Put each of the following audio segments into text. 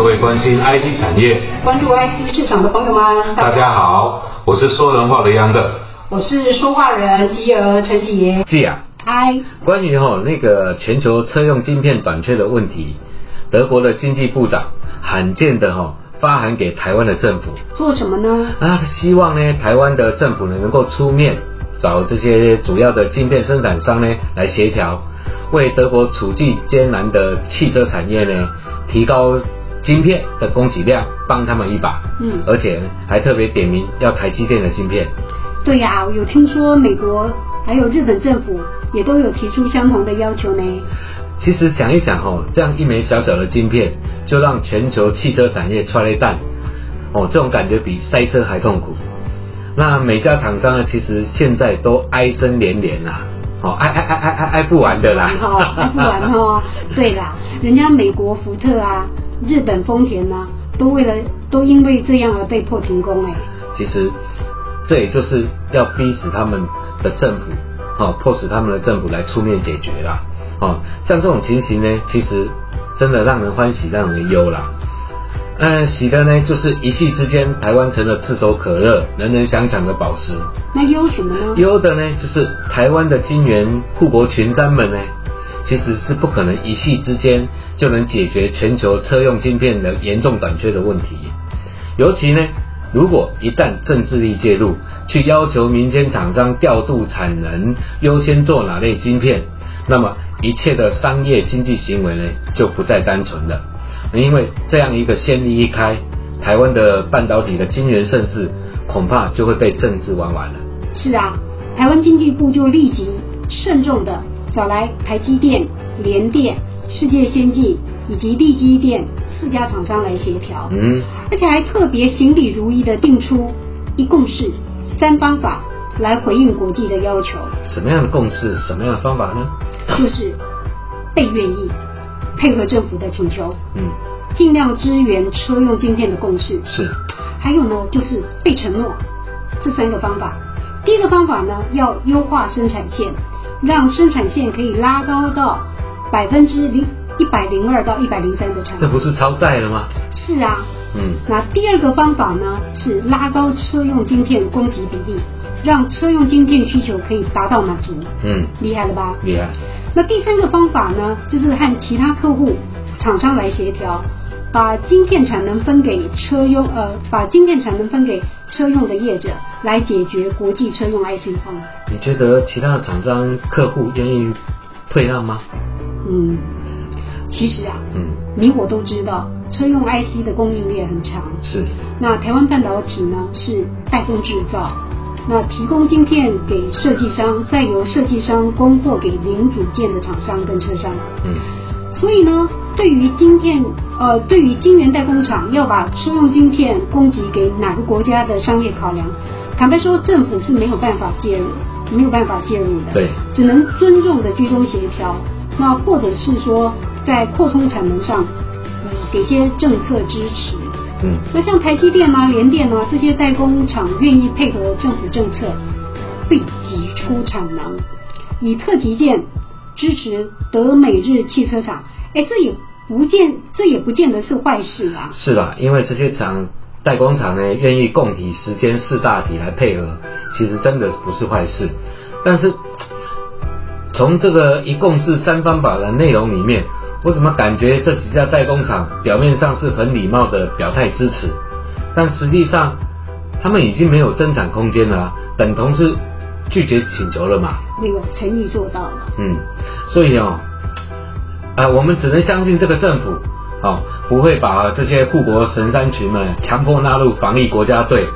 各位关心 IT 产业、关注 IT 市场的朋友们，大家好，我是说人话的杨的，我是说话人吉儿陈杰。季啊，嗨，关于哈、那个全球车用晶片短缺的问题，德国的经济部长罕见的哈、发函给台湾的政府。做什么呢？啊，希望呢台湾的政府呢能够出面找这些主要的晶片生产商呢来协调，为德国处境艰难的汽车产业呢提高晶片的供给量，帮他们一把。嗯而且还特别点名要台积电的晶片。对呀、我有听说美国还有日本政府也都有提出相同的要求呢。其实想一想哦，这样一枚小小的晶片，就让全球汽车产业踹了一蛋，哦，这种感觉比塞车还痛苦。那每家厂商呢，其实现在都哀声连连呐、哦，哀哀哀哀哀哀不完的啦。哈，还不完哦。对啦，人家美国福特啊，日本丰田呐、都为了都因为这样而被迫停工哎。其实这也就是要逼死他们的政府，哦，迫使他们的政府来出面解决啦。哦，像这种情形呢，其实真的让人欢喜，让人忧啦。呃，喜的呢，就是一夕之间，台湾成了炙手可热、人人想抢的宝石；那忧什么呢？忧的呢，就是台湾的金元护国群山们呢，其实是不可能一夕之间就能解决全球车用晶片的严重短缺的问题。尤其呢，如果一旦政治力介入，去要求民间厂商调度产能，优先做哪类晶片，那么一切的商业经济行为呢，就不再单纯了。因为这样一个先例一开，台湾的半导体的晶圆盛世，恐怕就会被政治玩完了。是啊，台湾经济部就立即慎重的找来台积电、联电、世界先进以及力积电四家厂商来协调，嗯，而且还特别行礼如仪的定出一共识三方法来回应国际的要求，什么样的共识，什么样的方法呢？就是被愿意配合政府的请求，嗯，尽量支援车用晶片的共识，是，还有呢，就是被承诺这三个方法。第一个方法呢，要优化生产线，让生产线可以拉高到百分之零一百零二到一百零三的产能。这不是超载了吗？是啊，嗯，那第二个方法呢，是拉高车用晶片供给比例，让车用晶片需求可以达到满足。嗯，厉害了吧？厉害，那第三个方法呢，就是和其他客户、厂商来协调，把晶片产能分给车用，呃，把晶片产能分给车用的业者，来解决国际车用 IC 荒。你觉得其他的厂商客户愿意退让吗？嗯，其实啊，嗯，你我都知道，车用 IC 的供应链很长。是，那台湾半导体呢是代工制造，那提供晶片给设计商，再由设计商供货给零组件的厂商跟车商。嗯，所以呢，对于晶片，呃，对于晶圆代工厂要把车用晶片供给给哪个国家的商业考量，坦白说，政府是没有办法介入，没有办法介入的。对，只能尊重的居中协调，那或者是说在扩充产能上，呃，给些政策支持。嗯，那像台积电啊、联电啊这些代工厂愿意配合政府政策，被挤出产能，以特级件支持德美日汽车厂。哎，这也不见，这也不见得是坏事啊。是啦，因为这些厂代工厂呢，愿意供体时间四大体来配合，其实真的不是坏事。但是从这个一共是三方法的内容里面，我怎么感觉这几家代工厂表面上是很礼貌的表态支持，但实际上他们已经没有增产空间了啊，等同是拒绝请求了嘛。那个诚意做到了。嗯，所以哦，啊、我们只能相信这个政府哦，不会把这些护国神山群们强迫纳入防疫国家队，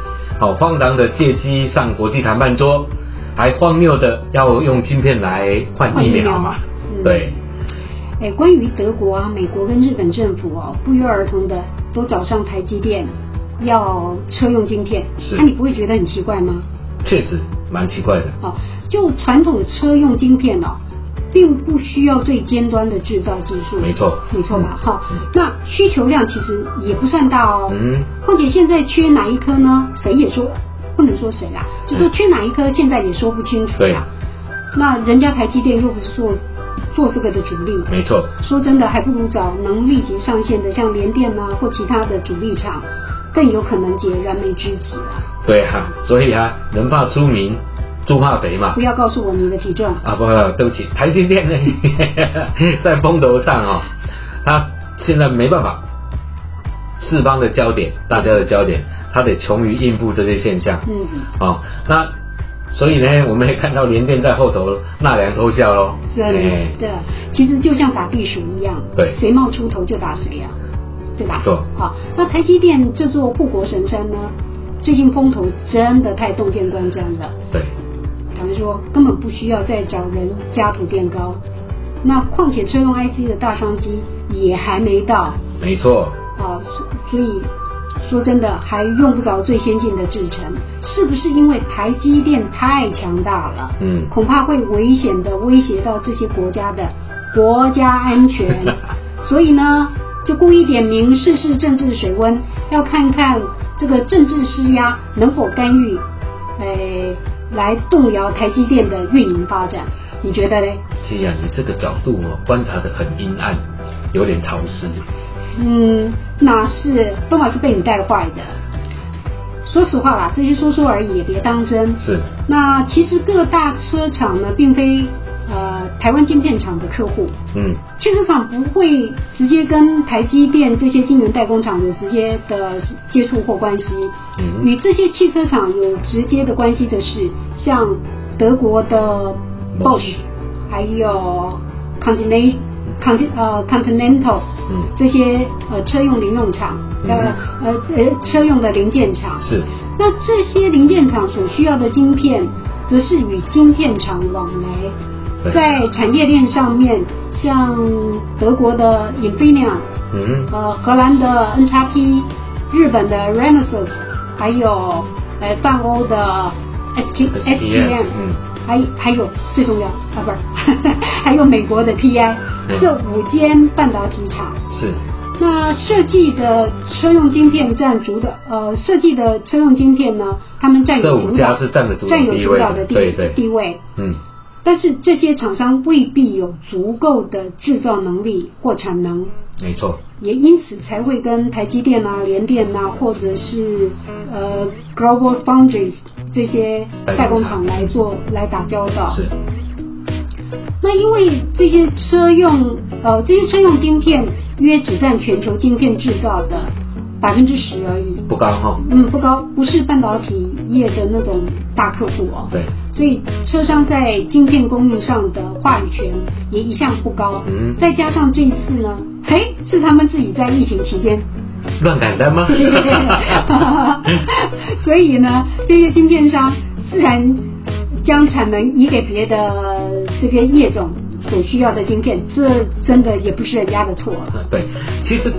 哦，荒唐的借机上国际谈判桌，还荒谬的要用晶片来换疫苗嘛？嗯对，哎，关于德国啊、美国跟日本政府哦，不约而同的都找上台积电要车用晶片，是那、你不会觉得很奇怪吗？确实蛮奇怪的。哦，就传统车用晶片哦，并不需要最尖端的制造技术，没错没错吧？哈、嗯那需求量其实也不算大哦。嗯况且现在缺哪一颗呢？谁也说不能说谁啦，就说缺哪一颗，现在也说不清楚对啦。那人家台积电又不是做做这个的主力。没错，说真的，还不如找能立即上线的，像联电啊或其他的主力厂，更有可能解燃眉之急啊。对啊，所以啊，人怕出名，猪怕肥嘛不。要告诉我你的体重。啊，不，对不起，台积电呢，在风头上哦，它现在没办法，四方的焦点，大家的焦点，他得穷于应付这些现象。嗯，哦，那所以呢，我们也看到联电在后头纳凉偷笑喽。是的哎，对，其实就像打地鼠一样，对谁冒出头就打谁呀、对吧？没错好，那台积电这座护国神山呢，最近风头真的太洞见观瞻了。对，坦白说，根本不需要再找人加图垫高。那况且车用 IC 的大商机也还没到没错，啊，所所以说真的还用不着最先进的制程，是不是因为台积电太强大了？嗯恐怕会危险的威胁到这些国家的国家安全，所以呢，就故意点名试试政治水温，要看看这个政治施压能否干预，呃，来动摇台积电的运营发展。你觉得呢？既然你这个角度哦，观察的很阴暗，有点潮湿。嗯，那是都还是被你带坏的。说实话啦，这些说说而已，也别当真。是，那其实各大车厂呢，并非呃台湾晶片厂的客户，嗯，汽车厂不会直接跟台积电这些晶圆代工厂有直接的接触或关系。嗯。与这些汽车厂有直接的关系的是，像德国的 Bosch，还有 Continental。Conti 呃 Continental，嗯。这些呃车用零用厂，呃呃呃车用的零件厂，是，那这些零件厂所需要的晶片，则是与晶片厂往来，对在产业链上面，像德国的 Infineon，嗯，呃，荷兰的 NXP，日本的 Renesas，还有呃泛欧的 ST STM STM，嗯。还还有最重要啊，不是，还有美国的 TI，嗯。这五间半导体厂。是，那设计的车用晶片占主导，呃，设计的车用晶片呢，他们占有这五主导家是占的主导占有地位的主导的地对对。地位。嗯，但是这些厂商未必有足够的制造能力或产能，没错，也因此才会跟台积电啊、联电啊，或者是呃 Global Foundries 这些代工厂来做来打交道。是，那因为这些车用呃这些车用晶片约只占全球晶片制造的百分之十而已，不高哈。嗯，不高，不是半导体业的那种大客户哦。对，所以车商在晶片供应上的话语权也一向不高。嗯再加上这一次呢，嘿，是他们自己在疫情期间乱改单吗？所以呢，这些晶片商自然将产能移给别的这个业种所需要的晶片，这真的也不是人家的错了。对，其实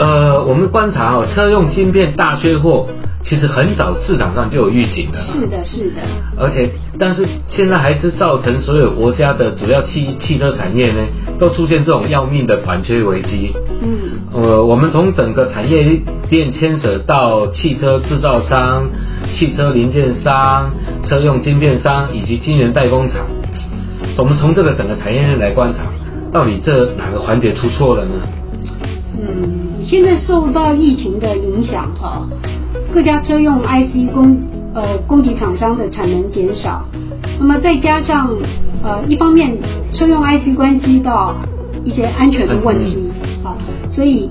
呃，我们观察哦，车用晶片大缺货，其实很早市场上就有预警的。是的，是的，而且，但是现在还是造成所有国家的主要汽汽车产业呢，都出现这种要命的短缺危机。嗯，呃，我们从整个产业链牵扯到汽车制造商、汽车零件商、车用晶片商以及晶圆代工厂，我们从这个整个产业链来观察，到底这哪个环节出错了呢？嗯，现在受到疫情的影响哈、各家车用 IC 供呃供给厂商的产能减少，那么再加上呃一方面车用 IC 关系到一些安全的问题啊，所以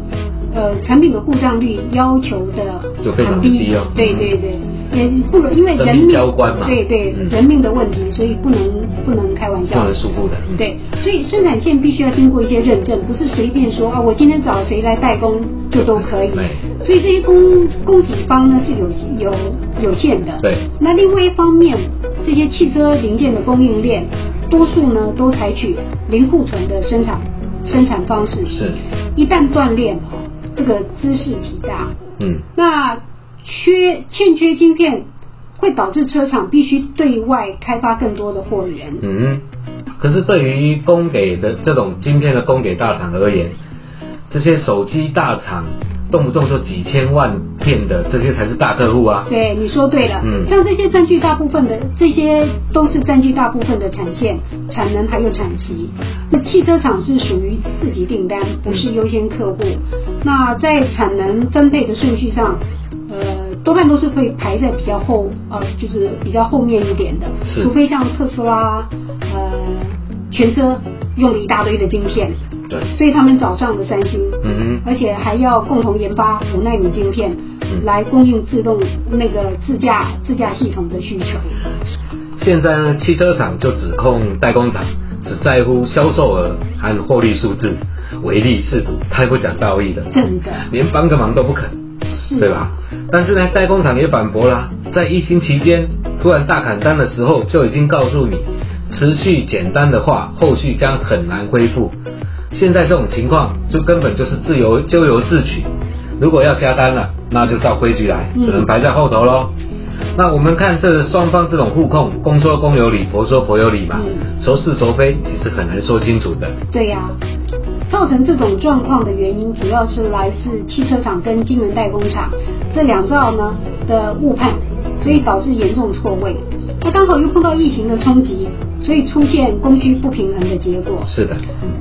呃产品的故障率要求的就非常很低哦。对对对，也不能因为人命交关嘛。对对、嗯。人命的问题，所以不能不能开玩笑，不能疏忽的。嗯，对，所以生产线必须要经过一些认证，不是随便说啊，我今天找谁来代工就都可以对。所以这些供供给方呢是有有有限的。对那另外一方面，这些汽车零件的供应链，多数呢都采取零库存的生产生产方式。是，一旦断链哦，这个姿势体大。嗯，那缺欠缺晶片，会导致车厂必须对外开发更多的货源。嗯，可是对于供给的这种晶片的供给大厂而言，这些手机大厂动不动就几千万片的，这些才是大客户啊。对，你说对了。嗯像这些占据大部分的，这些都是占据大部分的产线、产能还有产期。那汽车厂是属于次级订单，不是优先客户。那在产能分配的顺序上，呃，多半都是会排在比较后，呃，就是比较后面一点的。是除非像特斯拉，呃，全车用了一大堆的晶片，对，所以他们找上了三星。嗯而且还要共同研发五纳米晶片，嗯来供应自动那个自驾自驾系统的需求。现在呢，汽车厂就指控代工厂只在乎销售额和获利数字，唯利是图，太不讲道义了，真的连帮个忙都不肯。是，对吧？但是呢，代工厂也反驳啦，在疫情期间突然大砍单的时候，就已经告诉你，持续减单的话，后续将很难恢复。现在这种情况，就根本就是自由咎由自取。如果要加单了，那就照规矩来，嗯只能排在后头喽。那我们看这双方这种互控，公说公有理，婆说婆有理嘛，嗯孰是孰非，其实很难说清楚的。对呀、造成这种状况的原因，主要是来自汽车厂跟晶圆代工厂这两造呢的误判，所以导致严重错位。那刚好又碰到疫情的冲击，所以出现供需不平衡的结果。是的，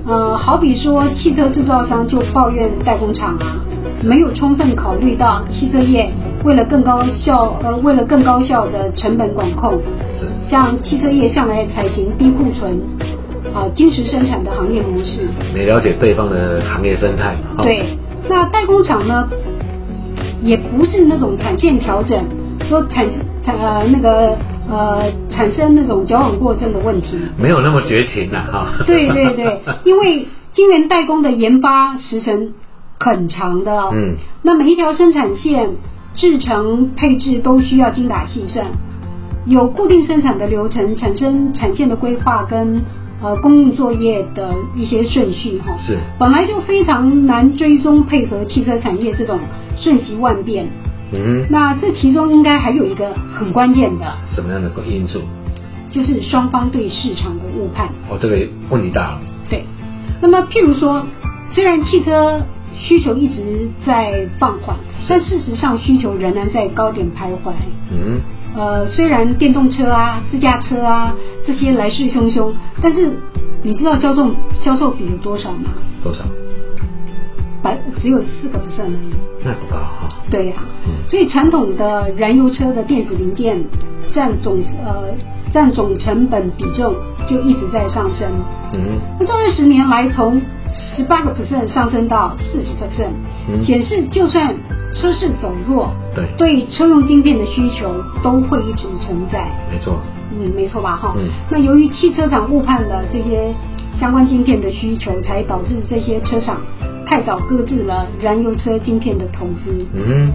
呃，好比说汽车制造商就抱怨代工厂啊，没有充分考虑到汽车业为了更高效呃为了更高效的成本管控，像汽车业向来采行低库存啊、精实生产的行业模式。没了解对方的行业生态。哦对，那代工厂呢，也不是那种产线调整，说产产呃那个呃产生那种矫枉过正的问题。没有那么绝情呐、哈。对对对，因为晶圆代工的研发时程很长的、哦，嗯，那每一条生产线制成配置都需要精打细算，有固定生产的流程，产生产线的规划跟呃供应作业的一些顺序哈、是本来就非常难追踪配合汽车产业这种瞬息万变。嗯，那这其中应该还有一个很关键的，什么样的因素？就是双方对市场的误判。哦，这个问题大了。对，那么譬如说，虽然汽车需求一直在放缓，但事实上需求仍然在高点徘徊。嗯，呃，虽然电动车啊、自驾车啊这些来势汹汹，但是你知道销售销售比有多少吗？多少？百只有四个 percent 而已。那不高哈。对呀、嗯所以传统的燃油车的电子零件占总呃占总成本比重就一直在上升。嗯，那这二十年来，从十八个 percent 上升到四十 percent，嗯显示就算车市走弱，对对车用晶片的需求都会一直存在。没错。嗯，没错吧？哈、嗯那由于汽车厂误判了这些相关晶片的需求，才导致这些车厂太早搁置了燃油车晶片的投资。嗯，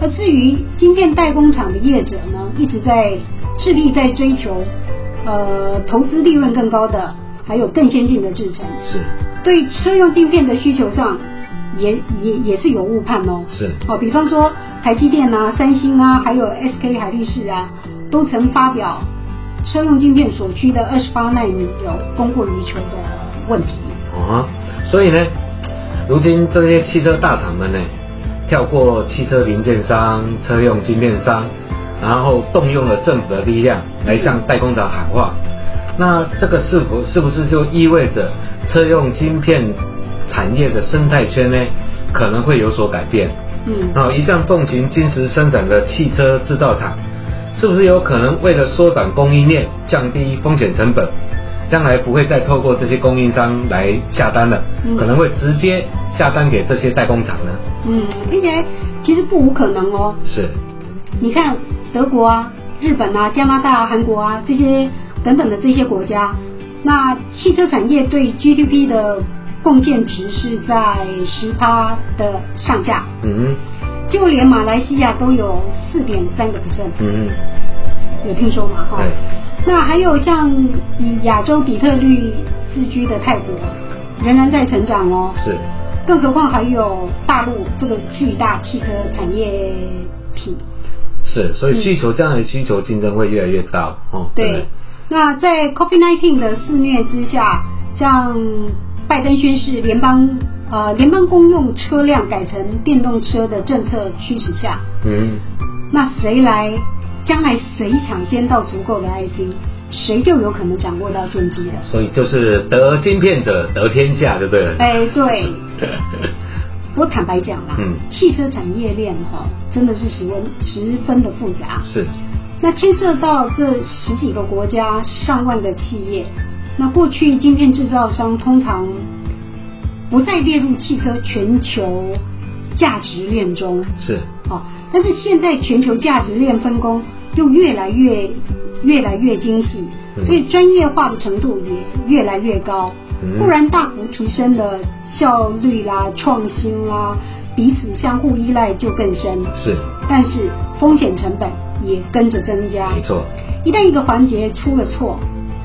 而至于晶片代工厂的业者呢，一直在致力在追求，呃，投资利润更高的，还有更先进的制程。是对车用晶片的需求上也，也也是有误判哦。是哦，比方说台积电啊、三星啊，还有 SK 海力士啊，都曾发表车用晶片所需的二十八纳米有供过于求的问题。啊，所以呢，如今这些汽车大厂们呢，跳过汽车零件商、车用晶片商，然后动用了政府的力量来向代工厂喊话。那这个是否是不是就意味着车用晶片产业的生态圈呢，可能会有所改变？嗯，然后一向奉行金石生产的汽车制造厂，是不是有可能为了缩短供应链、降低风险成本，将来不会再透过这些供应商来下单了，嗯可能会直接下单给这些代工厂呢？嗯，听起来其实不无可能哦。是，你看德国啊、日本啊、加拿大啊、韩国啊这些等等的这些国家，那汽车产业对 GDP 的贡献值是在十趴的上下，嗯。就连马来西亚都有四点三个 percent，嗯，有听说吗？哈。对，那还有像以亚洲底特律自居的泰国，仍然在成长哦。是，更何况还有大陆这个巨大汽车产业体。是，所以需求将来需求竞争会越来越大哦。对，那在 COVID-19 的肆虐之下，像拜登宣誓联邦呃联邦公用车辆改成电动车的政策驱使下，嗯，那谁来将来谁抢先到足够的 IC，谁就有可能掌握到先机了。所以就是得晶片者得天下，对不对？哎，对，我坦白讲啦，嗯汽车产业链哈、真的是十分十分的复杂。是，那牵涉到这十几个国家上万个企业，那过去晶片制造商通常不再列入汽车全球价值链中，是，哦，但是现在全球价值链分工又越来越越来越精细，嗯。所以专业化的程度也越来越高，嗯。固然大幅提升了效率啦、创新啦，彼此相互依赖就更深，是，但是风险成本也跟着增加。没错，一旦一个环节出了错，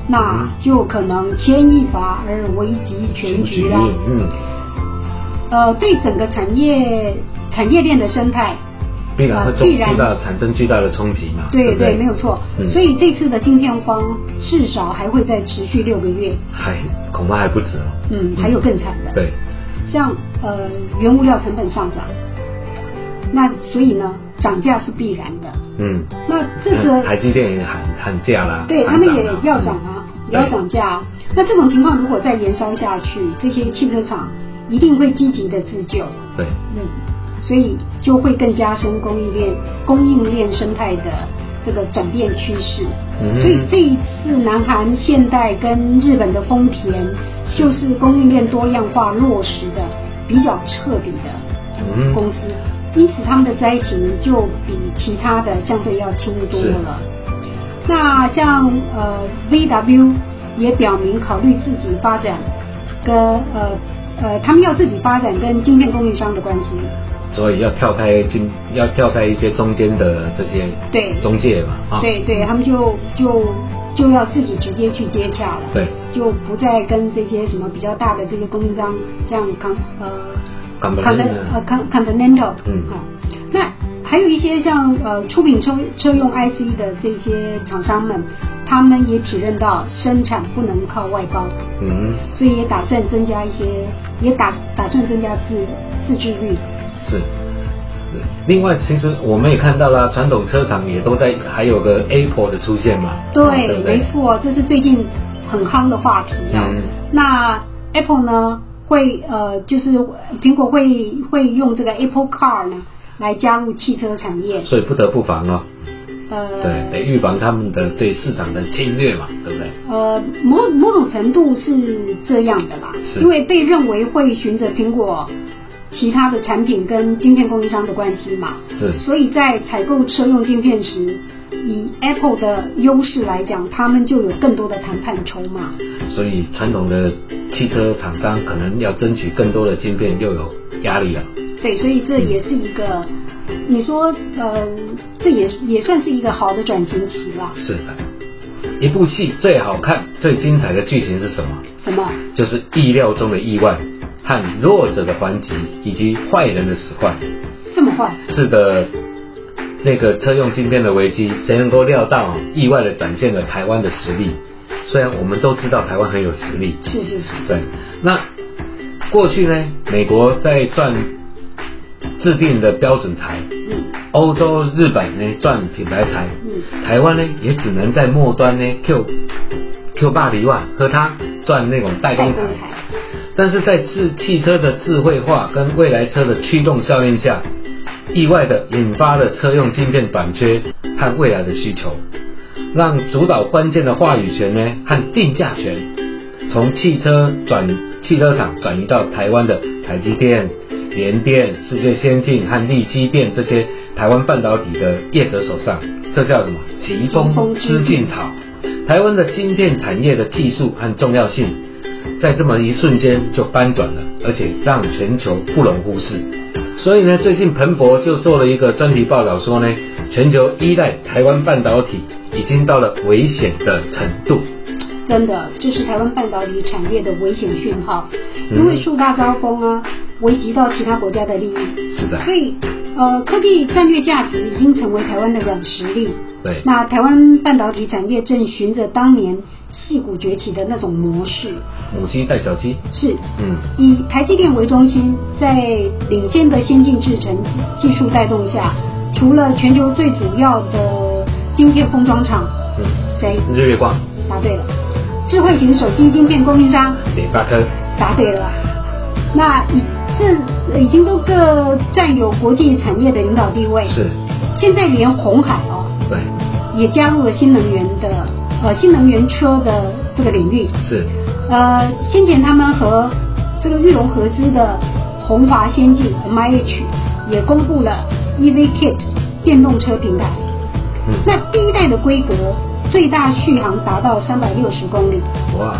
那嗯就可能牵一发而危及全局啦。嗯，呃，对整个产业产业链的生态，必然会呃必然重巨大产生巨大的冲击嘛，对不对？没有错。嗯所以这次的晶片荒至少还会再持续六个月，还恐怕还不止哦。嗯，还有更惨的。对，像呃原物料成本上涨，那所以呢涨价是必然的。嗯，那这个台积电也喊喊价啦，对他们也要涨啊，嗯也要涨价啊。那这种情况如果再延烧下去，这些汽车厂一定会积极的自救，对，嗯，所以就会更加深供应链供应链生态的这个转变趋势。嗯所以这一次南韩现代跟日本的丰田，就是供应链多样化落实的比较彻底的嗯公司，因此他们的灾情就比其他的相对要轻多了。那像呃 VW 也表明考虑自己发展跟呃呃他们要自己发展跟晶片供应商的关系。所以要跳开经，要跳开一些中间的这些对。中介嘛，啊，对对，他们就就就要自己直接去接洽了，对，就不再跟这些什么比较大的这些供应商，像康呃 Continental 呃 Con Continental，嗯。好，那还有一些像呃出品车车用 IC 的这些厂商们，他们也体认到生产不能靠外包，嗯，所以也打算增加一些，也打打算增加自自制率。是。另外，其实我们也看到了，传统车厂也都在，还有个 Apple 的出现嘛，对，对对没错，这是最近很夯的话题啊。嗯那 Apple 呢，会呃，就是苹果会会用这个 Apple Car 呢来加入汽车产业。所以不得不防哦，呃，对，得预防他们的对市场的侵略嘛，对不对？呃，某某种程度是这样的啦，是因为被认为会循着苹果其他的产品跟晶片供应商的关系嘛，是所以在采购车用晶片时，以 Apple 的优势来讲，他们就有更多的谈判筹码。所以传统的汽车厂商可能要争取更多的晶片，又有压力了。对，所以这也是一个，你说呃，这也也算是一个好的转型期啦。是的，一部戏最好看、最精彩的剧情是什么？什么？就是意料中的意外和弱者的还击，以及坏人的使坏。这么坏？是的，那个车用晶片的危机，谁能够料到意外的展现了台湾的实力？虽然我们都知道台湾很有实力，是是是。对，那过去呢，美国在赚制定的标准材，嗯。欧洲、日本呢赚品牌财，嗯。台湾呢也只能在末端呢 Q Q 霸离万和它赚那种代工财代工财。但是在智汽车的智慧化跟未来车的驱动效应下，意外的引发了车用晶片短缺和未来的需求，让主导关键的话语权呢和定价权从汽车转汽车厂转移到台湾的台积电、联电、世界先进和力积电这些台湾半导体的业者手上，这叫什么？疾风知劲草。台湾的晶片产业的技术和重要性，在这么一瞬间就翻转了，而且让全球不容忽视。所以呢，最近彭博就做了一个专题报道，说呢，全球依赖台湾半导体已经到了危险的程度。真的，这是台湾半导体产业的危险讯号，嗯因为树大招风啊，危及到其他国家的利益。是的。所以呃，科技战略价值已经成为台湾的软实力。对。那台湾半导体产业正循着当年戏骨崛起的那种模式，母鸡带小鸡，是。嗯，以台积电为中心，在领先的先进制程技术带动下，除了全球最主要的晶片封装厂，嗯，谁？日月光、答对了。智慧型手机晶片供应商，联发科，答对了。那已这已经都各占有国际产业的领导地位。是，现在连红海哦，对，也加入了新能源的呃新能源车的这个领域。是，呃，先前他们和这个玉龙合资的宏华先进 MIH 也公布了 EV Kit 电动车平台。嗯，那第一代的规格最大续航达到三百六十公里，哇，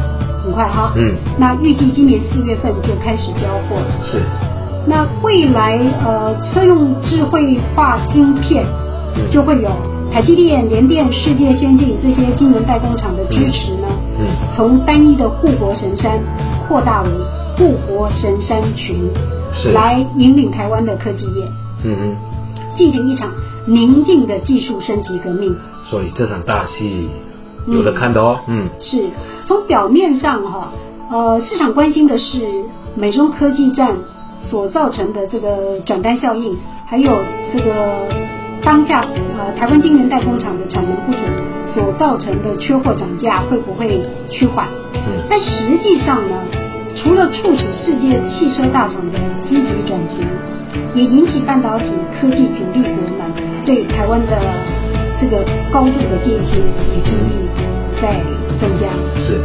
很快哈。嗯。那预计今年四月份就开始交货了。是，那未来呃车用智慧化晶片嗯。就会有台积电、联电、世界先进这些晶圆代工厂的支持呢，嗯。从单一的护国神山扩大为护国神山群，是。来引领台湾的科技业。嗯嗯，进行一场宁静的技术升级革命。所以这场大戏有的看的哦，嗯，是从表面上哈，呃，市场关心的是美中科技战所造成的这个转单效应，还有这个当下呃台湾晶圆代工厂的产能不足所造成的缺货涨价会不会趋缓？嗯但实际上呢，除了促使世界汽车大厂的积极转型，也引起半导体科技主力国们对台湾的这个高度的戒心与记忆在增加。是，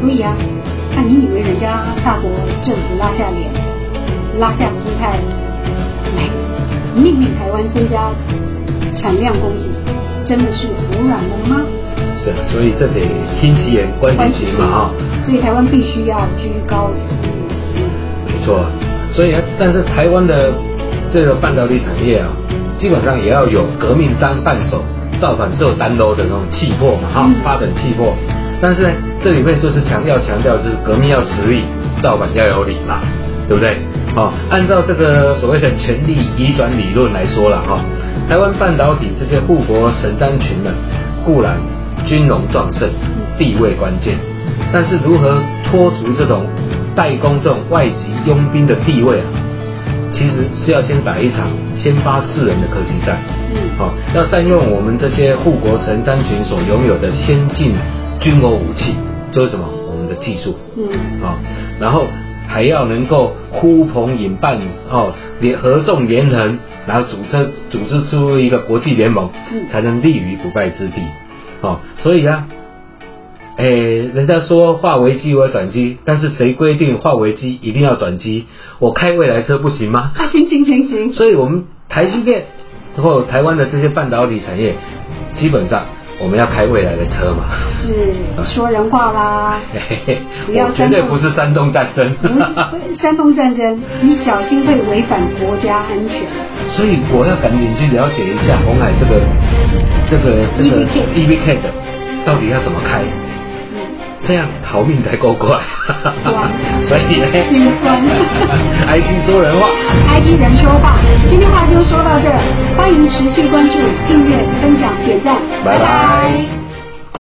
所以啊，那你以为人家大国政府拉下脸、拉下姿态来命令台湾增加产量供给，真的是胡软了吗？是，所以这得听其言观其行嘛哈、所以台湾必须要居高思远。没错，所以呢，但是台湾的这个半导体产业啊，基本上也要有革命当伴手，造反做单刀的那种气魄嘛，哈嗯，发展气魄。但是呢，这里面就是强调强调，就是革命要实力，造反要有理嘛，对不对？哦，按照这个所谓的权力移转理论来说了哈、台湾半导体这些护国神山群呢，固然军容壮盛，地位关键，但是如何脱足这种代工这种外籍佣兵的地位啊，其实是要先打一场先发制人的科技战。嗯，好、要善用我们这些护国神山群所拥有的先进军国武器，就是什么？我们的技术。嗯，啊、然后还要能够呼朋引伴哦，联合纵连横，然后组织组织出一个国际联盟，嗯才能立于不败之地。哦，所以啊，哎，人家说化危机为转机，但是谁规定化危机一定要转机？我开未来车不行吗？啊，行行行行，所以我们台积电或台湾的这些半导体产业，基本上我们要开未来的车嘛。是说人话啦，不要我绝对不是山东战争。不是山东战争，你小心会违反国家安全。所以我要赶紧去了解一下红海这个这个这个 EVK 的到底要怎么开，嗯，这样。逃命才够快。酸 所以呢，心酸。爱心说人话。，ID 人说话，今天话就说到这儿，欢迎持续关注、订阅、分享、点赞，拜拜